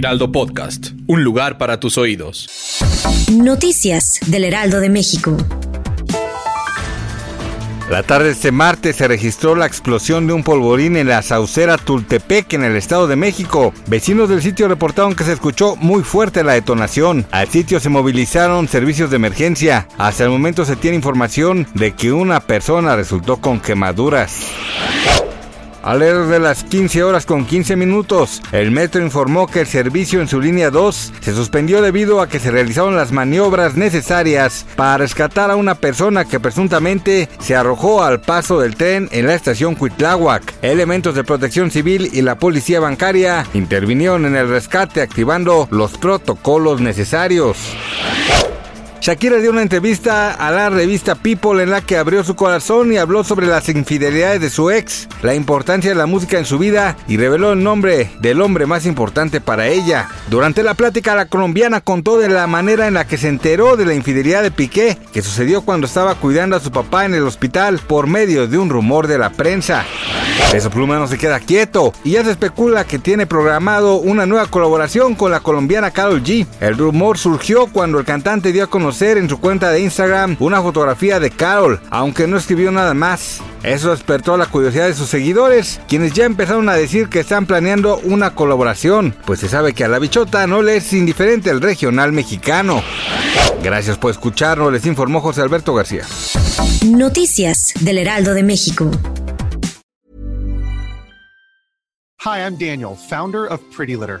Heraldo Podcast, un lugar para tus oídos. Noticias del Heraldo de México. La tarde de este martes se registró la explosión de un polvorín en la saucera Tultepec en el Estado de México. Vecinos del sitio reportaron que se escuchó muy fuerte la detonación. Al sitio se movilizaron servicios de emergencia. Hasta el momento se tiene información de que una persona resultó con quemaduras. Alrededor de las 15 horas con 15 minutos, el metro informó que el servicio en su línea 2 se suspendió debido a que se realizaron las maniobras necesarias para rescatar a una persona que presuntamente se arrojó al paso del tren en la estación Cuitláhuac. Elementos de protección civil y la policía bancaria intervinieron en el rescate activando los protocolos necesarios. Shakira dio una entrevista a la revista People en la que abrió su corazón y habló sobre las infidelidades de su ex, la importancia de la música en su vida y reveló el nombre del hombre más importante para ella. Durante la plática la colombiana contó de la manera en la que se enteró de la infidelidad de Piqué, que sucedió cuando estaba cuidando a su papá en el hospital por medio de un rumor de la prensa. Eso pluma no se queda quieto y ya se especula que tiene programado una nueva colaboración con la colombiana Carol G. El rumor surgió cuando el cantante dio a conocer en su cuenta de Instagram una fotografía de Carol, aunque no escribió nada más. Eso despertó la curiosidad de sus seguidores, quienes ya empezaron a decir que están planeando una colaboración, pues se sabe que a la bichota no le es indiferente el regional mexicano. Gracias por escucharnos, les informó José Alberto García. Noticias del Heraldo de México. Hi, I'm Daniel, founder of Pretty Litter.